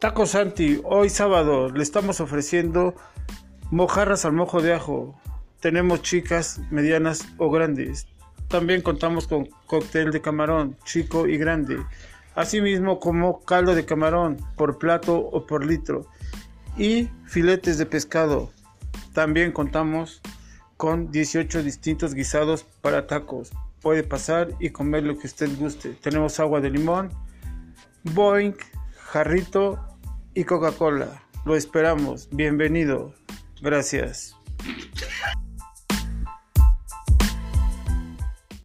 Taco Santi, hoy sábado le estamos ofreciendo mojarras al mojo de ajo. Tenemos chicas, medianas o grandes. También contamos con cóctel de camarón, chico y grande. Asimismo como caldo de camarón por plato o por litro. Y filetes de pescado. También contamos con 18 distintos guisados para tacos. Puede pasar y comer lo que usted guste. Tenemos agua de limón, Boeing, jarrito y Coca-Cola. Lo esperamos. Bienvenido. Gracias.